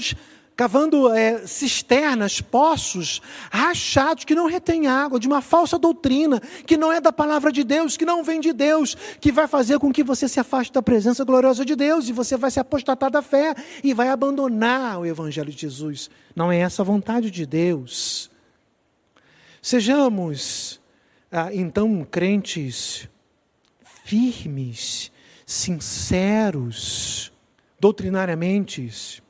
cavando é, cisternas, poços rachados que não retêm água, de uma falsa doutrina, que não é da palavra de Deus, que não vem de Deus, que vai fazer com que você se afaste da presença gloriosa de Deus e você vai se apostatar da fé e vai abandonar o Evangelho de Jesus. Não é essa a vontade de Deus. Sejamos, ah, então, crentes firmes, sinceros, doutrinariamente,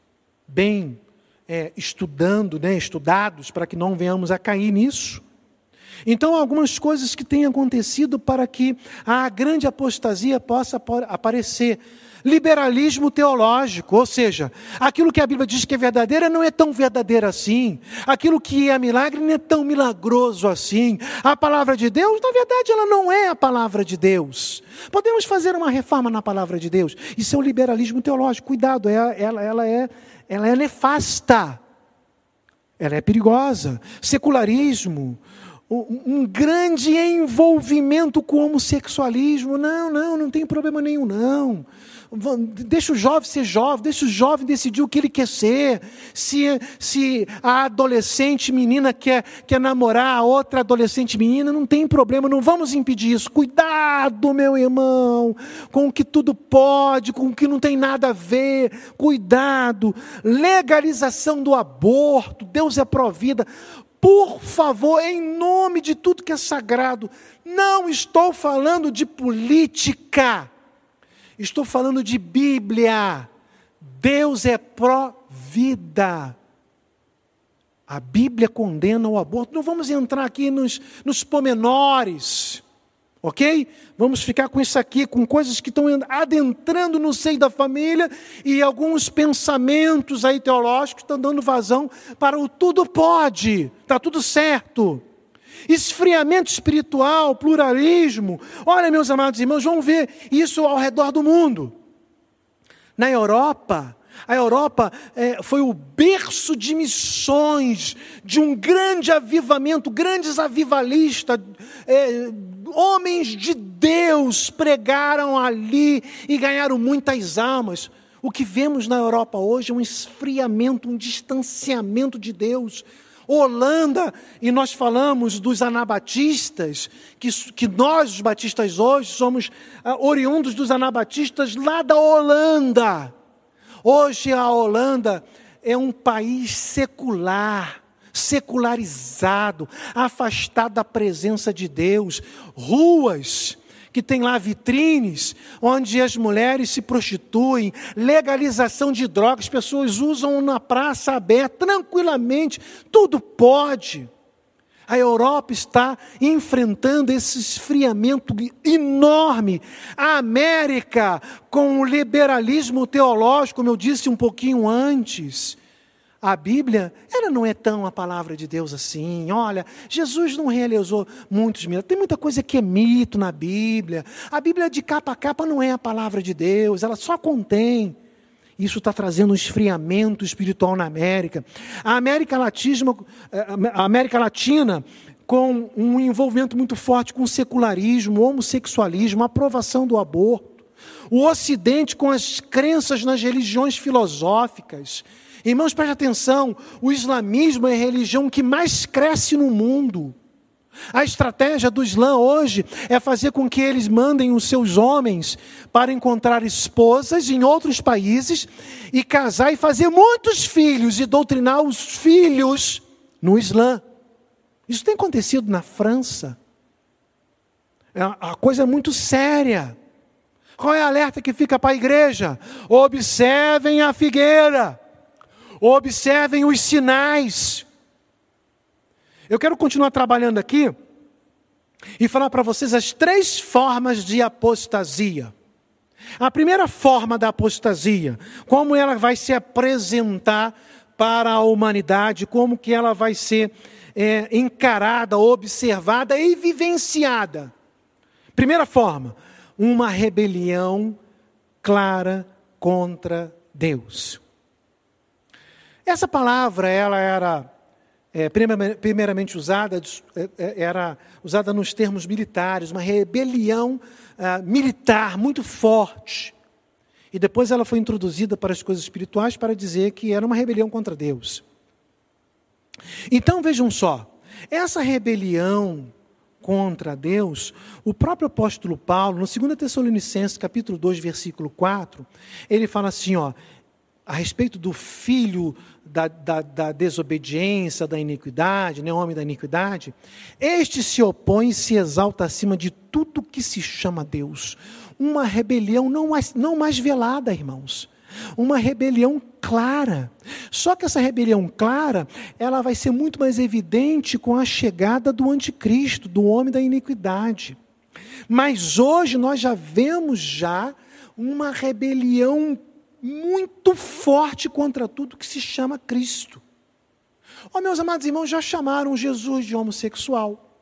bem é, estudando, né, estudados, para que não venhamos a cair nisso. Então, algumas coisas que têm acontecido para que a grande apostasia possa aparecer liberalismo teológico, ou seja, aquilo que a Bíblia diz que é verdadeira não é tão verdadeiro assim, aquilo que é milagre não é tão milagroso assim. A palavra de Deus, na verdade, ela não é a palavra de Deus. Podemos fazer uma reforma na palavra de Deus. Isso é o liberalismo teológico. Cuidado, é, ela, ela, é, ela é nefasta, ela é perigosa. Secularismo, um grande envolvimento com o homossexualismo. Não, não, não tem problema nenhum, não. Deixa o jovem ser jovem, deixa o jovem decidir o que ele quer ser. Se, se a adolescente menina quer, quer namorar a outra adolescente menina, não tem problema, não vamos impedir isso. Cuidado, meu irmão, com o que tudo pode, com o que não tem nada a ver. Cuidado. Legalização do aborto, Deus é pró-vida. Por favor, em nome de tudo que é sagrado, não estou falando de política. Estou falando de Bíblia. Deus é pró-vida. A Bíblia condena o aborto. Não vamos entrar aqui nos, nos pomenores, ok? Vamos ficar com isso aqui, com coisas que estão adentrando no seio da família e alguns pensamentos aí teológicos estão dando vazão para o tudo pode, está tudo certo. esfriamento espiritual, pluralismo. Olha, meus amados irmãos, vamos ver isso ao redor do mundo. Na Europa, a Europa é, foi o berço de missões, de um grande avivamento, grandes avivalistas, é, homens de Deus pregaram ali e ganharam muitas almas. O que vemos na Europa hoje é um esfriamento, um distanciamento de Deus. Holanda, e nós falamos dos anabatistas, que, que nós, os batistas, hoje somos ah, oriundos dos anabatistas lá da Holanda. Hoje a Holanda é um país secular, secularizado, afastado da presença de Deus, ruas que tem lá vitrines, onde as mulheres se prostituem, legalização de drogas, pessoas usam na praça aberta tranquilamente, tudo pode. A Europa está enfrentando esse esfriamento enorme. A América, com o liberalismo teológico, como eu disse um pouquinho antes, a Bíblia, ela não é tão a palavra de Deus assim. Olha, Jesus não realizou muitos milagres. Tem muita coisa que é mito na Bíblia. A Bíblia de capa a capa não é a palavra de Deus, ela só contém. Isso está trazendo um esfriamento espiritual na América. A América Latina, a América Latina com um envolvimento muito forte com o secularismo, o homossexualismo, a aprovação do aborto. O Ocidente com as crenças nas religiões filosóficas Irmãos, preste atenção: o islamismo é a religião que mais cresce no mundo. A estratégia do Islã hoje é fazer com que eles mandem os seus homens para encontrar esposas em outros países e casar e fazer muitos filhos e doutrinar os filhos no Islã. Isso tem acontecido na França. É a coisa é muito séria. Qual é a alerta que fica para a igreja? Observem a figueira. Observem os sinais. Eu quero continuar trabalhando aqui e falar para vocês as três formas de apostasia. A primeira forma da apostasia, como ela vai se apresentar para a humanidade, como que ela vai ser é, encarada, observada e vivenciada. Primeira forma, uma rebelião clara contra Deus. Essa palavra, ela era é, primeiramente usada, é, é, era usada nos termos militares, uma rebelião uh, militar muito forte. E depois ela foi introduzida para as coisas espirituais para dizer que era uma rebelião contra Deus. Então vejam só, essa rebelião contra Deus, o próprio apóstolo Paulo, no 2 Tessalonicenses, capítulo 2, versículo 4, ele fala assim, ó, a respeito do filho da, da, da, desobediência, da iniquidade, né, homem da iniquidade, este se opõe e se exalta acima de tudo que se chama Deus. Uma rebelião não mais, não mais velada, irmãos. Uma rebelião clara. Só que essa rebelião clara, ela vai ser muito mais evidente com a chegada do anticristo, do homem da iniquidade. Mas hoje nós já vemos já uma rebelião muito forte contra tudo que se chama Cristo. Oh, meus amados irmãos, já chamaram Jesus de homossexual.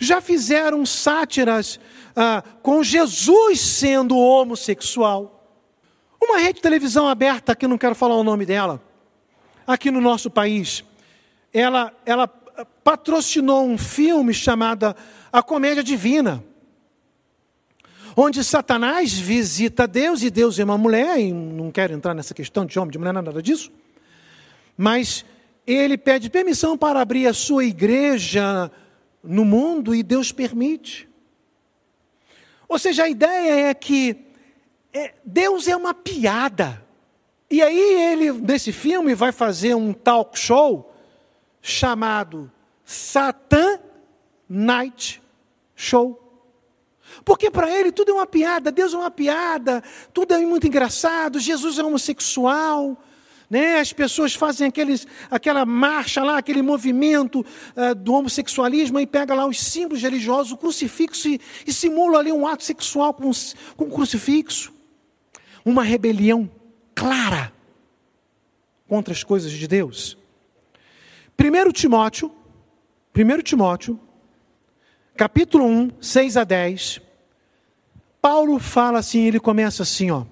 Já fizeram sátiras ah, com Jesus sendo homossexual. Uma rede de televisão aberta, que não quero falar o nome dela, aqui no nosso país, ela, ela patrocinou um filme chamado A Comédia Divina onde Satanás visita Deus e Deus é uma mulher, e não quero entrar nessa questão de homem, de mulher, nada disso, mas ele pede permissão para abrir a sua igreja no mundo e Deus permite. Ou seja, a ideia é que é, Deus é uma piada. E aí ele, nesse filme, vai fazer um talk show chamado Satan Night Show. Porque para ele tudo é uma piada, Deus é uma piada, tudo é muito engraçado, Jesus é homossexual. Né? As pessoas fazem aqueles, aquela marcha lá, aquele movimento uh, do homossexualismo e pega lá os símbolos religiosos, o crucifixo e, e simula ali um ato sexual com, com o crucifixo. Uma rebelião clara contra as coisas de Deus. 1 Timóteo, 1 Timóteo, capítulo 1, 6 a 10, Paulo fala assim, ele começa assim, ó,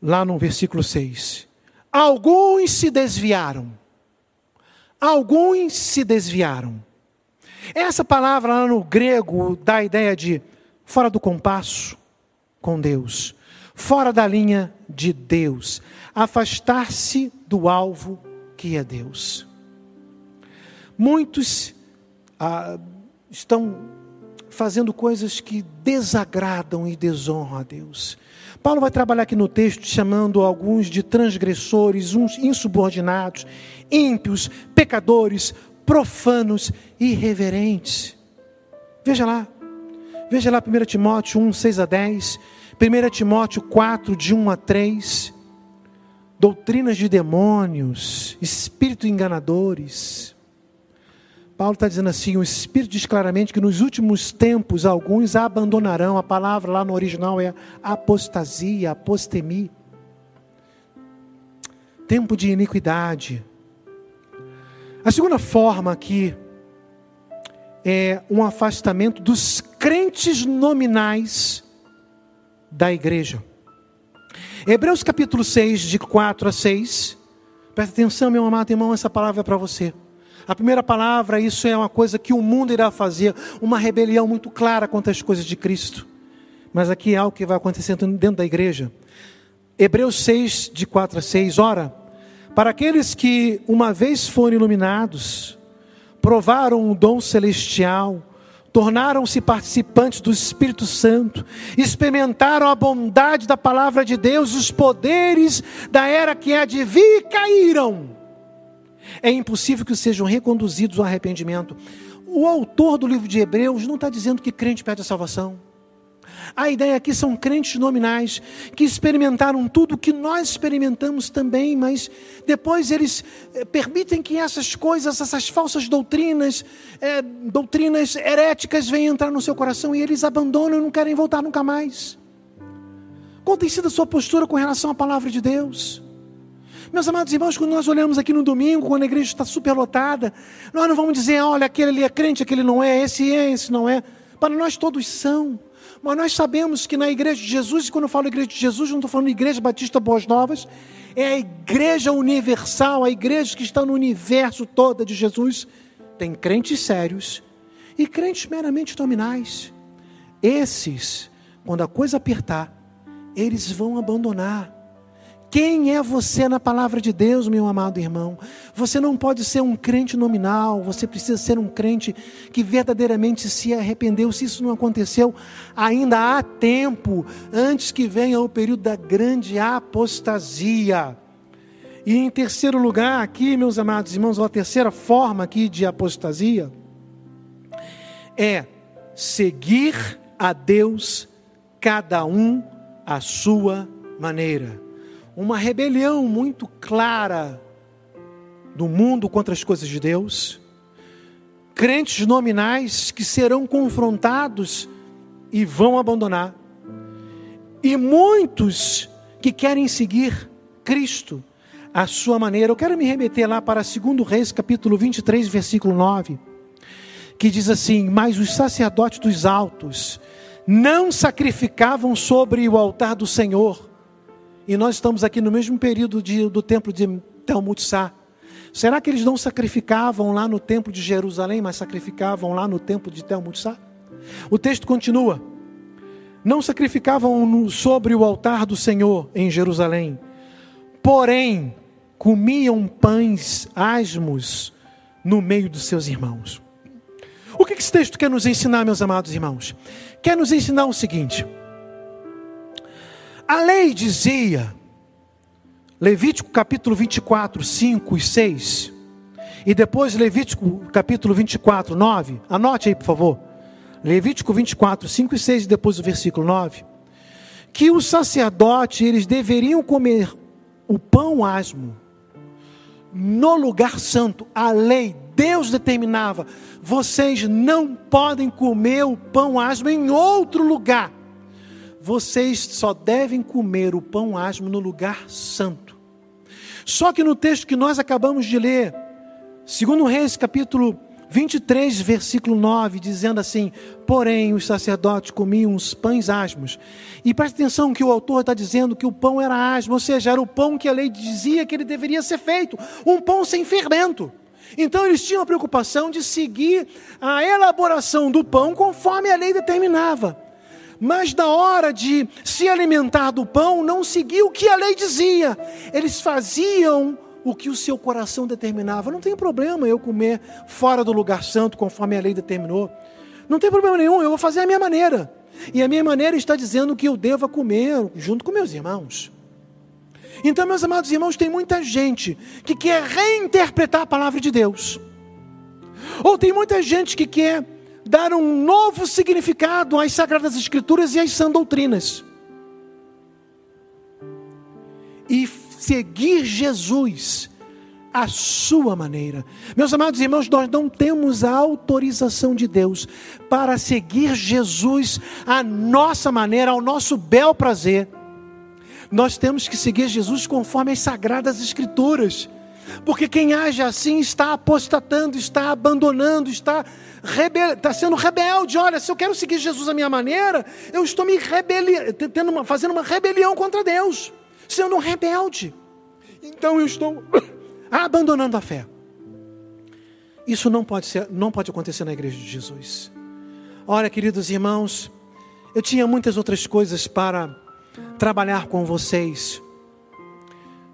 lá no versículo 6. Alguns se desviaram. Alguns se desviaram. Essa palavra lá no grego dá a ideia de fora do compasso com Deus, fora da linha de Deus, afastar-se do alvo que é Deus. Muitos ah, estão fazendo coisas que desagradam e desonram a Deus. Paulo vai trabalhar aqui no texto chamando alguns de transgressores, uns insubordinados, ímpios, pecadores, profanos, irreverentes. Veja lá, veja lá 1 Timóteo 1, 6 a 10, 1 Timóteo 4, de 1 a 3, doutrinas de demônios, espíritos enganadores. Paulo está dizendo assim: o Espírito diz claramente que nos últimos tempos alguns abandonarão. A palavra lá no original é apostasia, apostemia. Tempo de iniquidade. A segunda forma aqui é um afastamento dos crentes nominais da igreja. Hebreus capítulo 6, de 4 a 6. Presta atenção, meu amado irmão, essa palavra é para você. A primeira palavra, isso é uma coisa que o mundo irá fazer, uma rebelião muito clara contra as coisas de Cristo. Mas aqui é algo que vai acontecendo dentro da igreja. Hebreus 6, de 4 a 6, ora, para aqueles que uma vez foram iluminados, provaram o dom celestial, tornaram-se participantes do Espírito Santo, experimentaram a bondade da palavra de Deus, os poderes da era que há de vir caíram é impossível que sejam reconduzidos ao arrependimento. O autor do livro de Hebreus não está dizendo que crente perde a salvação. A ideia aqui são crentes nominais que experimentaram tudo o que nós experimentamos também, mas depois eles eh, permitem que essas coisas, essas falsas doutrinas, é, doutrinas heréticas venham entrar no seu coração e eles abandonam e não querem voltar nunca mais. Qual tem sido a sua postura com relação à palavra de Deus? Meus amados irmãos, quando nós olhamos aqui no domingo, quando a igreja está superlotada, nós não vamos dizer, olha, aquele ali é crente, aquele não é, esse é, esse não é. Para nós todos são. Mas nós sabemos que na igreja de Jesus, e quando eu falo igreja de Jesus, não estou falando igreja batista Boas Novas, é a igreja universal, a igreja que está no universo toda de Jesus. Tem crentes sérios e crentes meramente nominais. Esses, quando a coisa apertar, eles vão abandonar quem é você na palavra de Deus, meu amado irmão? Você não pode ser um crente nominal, você precisa ser um crente que verdadeiramente se arrependeu. Se isso não aconteceu, ainda há tempo antes que venha o período da grande apostasia. E em terceiro lugar, aqui, meus amados irmãos, a terceira forma aqui de apostasia é seguir a Deus, cada um à sua maneira uma rebelião muito clara do mundo contra as coisas de Deus, crentes nominais que serão confrontados e vão abandonar, e muitos que querem seguir Cristo à sua maneira. Eu quero me remeter lá para 2 Reis, capítulo 23, versículo 9, que diz assim: Mas os sacerdotes dos altos não sacrificavam sobre o altar do Senhor e nós estamos aqui no mesmo período de, do templo de Telmutsá. Será que eles não sacrificavam lá no templo de Jerusalém, mas sacrificavam lá no templo de Telmutsá? O texto continua. Não sacrificavam sobre o altar do Senhor em Jerusalém, porém comiam pães asmos no meio dos seus irmãos. O que esse texto quer nos ensinar, meus amados irmãos? Quer nos ensinar o seguinte: a lei dizia, Levítico capítulo 24, 5 e 6, e depois Levítico capítulo 24, 9, anote aí por favor, Levítico 24, 5 e 6 e depois o versículo 9, que os sacerdotes eles deveriam comer o pão asmo no lugar santo, a lei, Deus determinava, vocês não podem comer o pão asmo em outro lugar vocês só devem comer o pão asmo no lugar santo. Só que no texto que nós acabamos de ler, segundo Reis, capítulo 23, versículo 9, dizendo assim: Porém, os sacerdotes comiam os pães asmos. E preste atenção que o autor está dizendo que o pão era asmo, ou seja, era o pão que a lei dizia que ele deveria ser feito, um pão sem fermento. Então eles tinham a preocupação de seguir a elaboração do pão conforme a lei determinava. Mas na hora de se alimentar do pão, não seguiu o que a lei dizia. Eles faziam o que o seu coração determinava. Não tem problema eu comer fora do lugar santo, conforme a lei determinou. Não tem problema nenhum, eu vou fazer a minha maneira. E a minha maneira está dizendo que eu devo comer junto com meus irmãos. Então, meus amados irmãos, tem muita gente que quer reinterpretar a palavra de Deus. Ou tem muita gente que quer dar um novo significado às sagradas escrituras e às sã doutrinas. E seguir Jesus à sua maneira. Meus amados irmãos, nós não temos a autorização de Deus para seguir Jesus à nossa maneira, ao nosso bel prazer. Nós temos que seguir Jesus conforme as sagradas escrituras. Porque quem age assim está apostatando, está abandonando, está, rebel... está sendo rebelde. Olha, se eu quero seguir Jesus à minha maneira, eu estou me rebeli... uma... fazendo uma rebelião contra Deus, sendo um rebelde. Então eu estou abandonando a fé. Isso não pode ser, não pode acontecer na igreja de Jesus. Olha, queridos irmãos, eu tinha muitas outras coisas para trabalhar com vocês.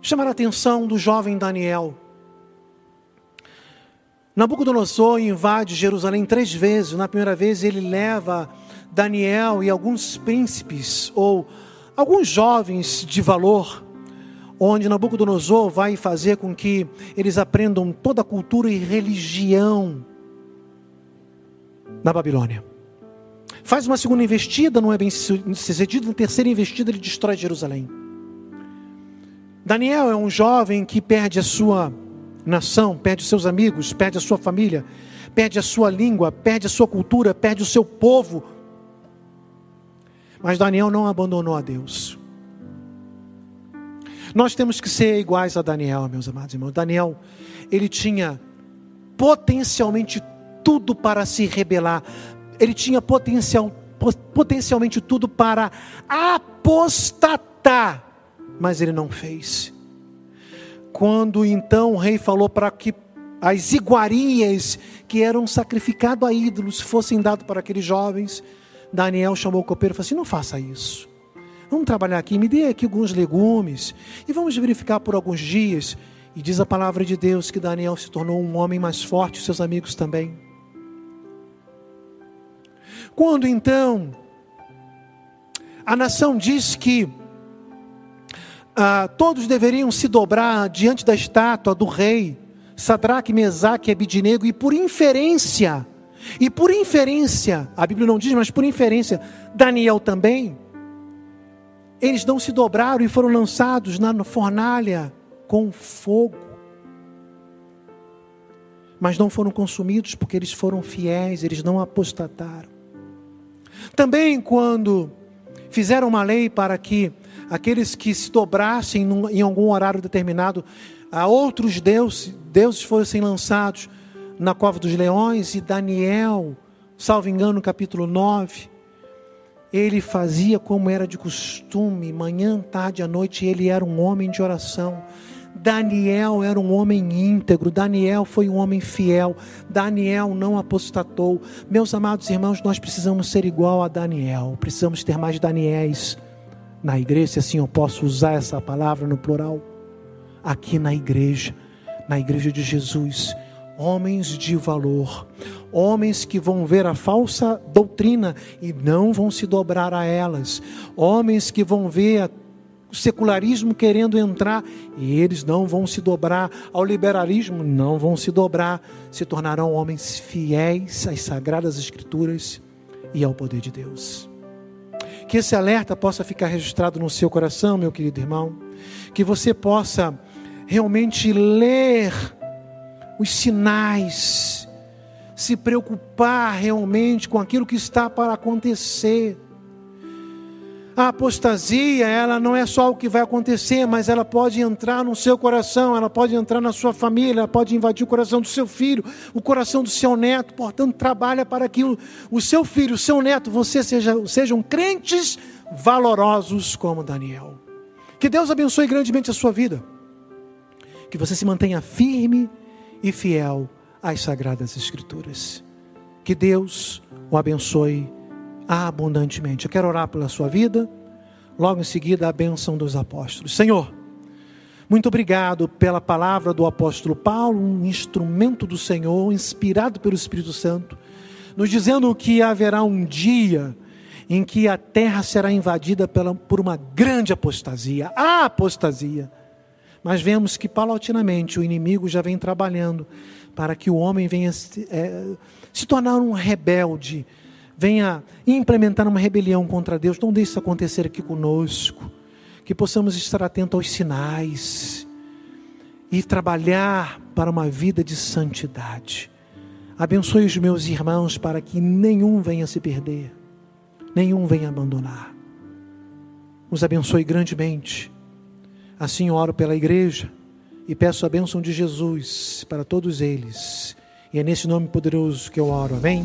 Chamar a atenção do jovem Daniel. Nabucodonosor invade Jerusalém três vezes. Na primeira vez, ele leva Daniel e alguns príncipes ou alguns jovens de valor onde Nabucodonosor vai fazer com que eles aprendam toda a cultura e religião na Babilônia. Faz uma segunda investida, não é bem sucedido, na terceira investida ele destrói Jerusalém. Daniel é um jovem que perde a sua nação, perde os seus amigos, perde a sua família, perde a sua língua, perde a sua cultura, perde o seu povo. Mas Daniel não abandonou a Deus. Nós temos que ser iguais a Daniel, meus amados irmãos. Daniel, ele tinha potencialmente tudo para se rebelar. Ele tinha potencial, potencialmente tudo para apostatar, mas ele não fez. Quando então o rei falou para que as iguarias que eram sacrificadas a ídolos fossem dadas para aqueles jovens, Daniel chamou o copeiro e falou assim: não faça isso. Vamos trabalhar aqui, me dê aqui alguns legumes e vamos verificar por alguns dias. E diz a palavra de Deus que Daniel se tornou um homem mais forte, seus amigos também. Quando então a nação diz que ah, todos deveriam se dobrar diante da estátua do rei, Sadraque, Mesaque e Abidinego, e por inferência, e por inferência, a Bíblia não diz, mas por inferência, Daniel também, eles não se dobraram e foram lançados na fornalha com fogo. Mas não foram consumidos porque eles foram fiéis, eles não apostataram. Também quando fizeram uma lei para que aqueles que se dobrassem em algum horário determinado a outros deuses, deuses fossem lançados na cova dos leões e Daniel, salvo engano, capítulo 9, ele fazia como era de costume, manhã, tarde, à noite, ele era um homem de oração. Daniel era um homem íntegro, Daniel foi um homem fiel, Daniel não apostatou. Meus amados irmãos, nós precisamos ser igual a Daniel, precisamos ter mais Daniéis na igreja, se assim eu posso usar essa palavra no plural, aqui na igreja, na igreja de Jesus, homens de valor, homens que vão ver a falsa doutrina e não vão se dobrar a elas, homens que vão ver o secularismo querendo entrar e eles não vão se dobrar ao liberalismo, não vão se dobrar, se tornarão homens fiéis às sagradas escrituras e ao poder de Deus. Que esse alerta possa ficar registrado no seu coração, meu querido irmão, que você possa realmente ler os sinais se preocupar realmente com aquilo que está para acontecer. A apostasia, ela não é só o que vai acontecer, mas ela pode entrar no seu coração, ela pode entrar na sua família, ela pode invadir o coração do seu filho, o coração do seu neto. Portanto, trabalha para que o, o seu filho, o seu neto, você seja, sejam crentes valorosos como Daniel. Que Deus abençoe grandemente a sua vida. Que você se mantenha firme e fiel às sagradas escrituras. Que Deus o abençoe abundantemente. Eu quero orar pela sua vida, logo em seguida a bênção dos apóstolos. Senhor, muito obrigado pela palavra do apóstolo Paulo, um instrumento do Senhor, inspirado pelo Espírito Santo, nos dizendo que haverá um dia em que a terra será invadida pela, por uma grande apostasia, a apostasia. Mas vemos que paulatinamente o inimigo já vem trabalhando para que o homem venha é, se tornar um rebelde, venha implementar uma rebelião contra Deus. Não deixe isso acontecer aqui conosco. Que possamos estar atentos aos sinais e trabalhar para uma vida de santidade. Abençoe os meus irmãos para que nenhum venha se perder, nenhum venha abandonar. Os abençoe grandemente. Assim oro pela igreja e peço a bênção de Jesus para todos eles. E é nesse nome poderoso que eu oro. Amém.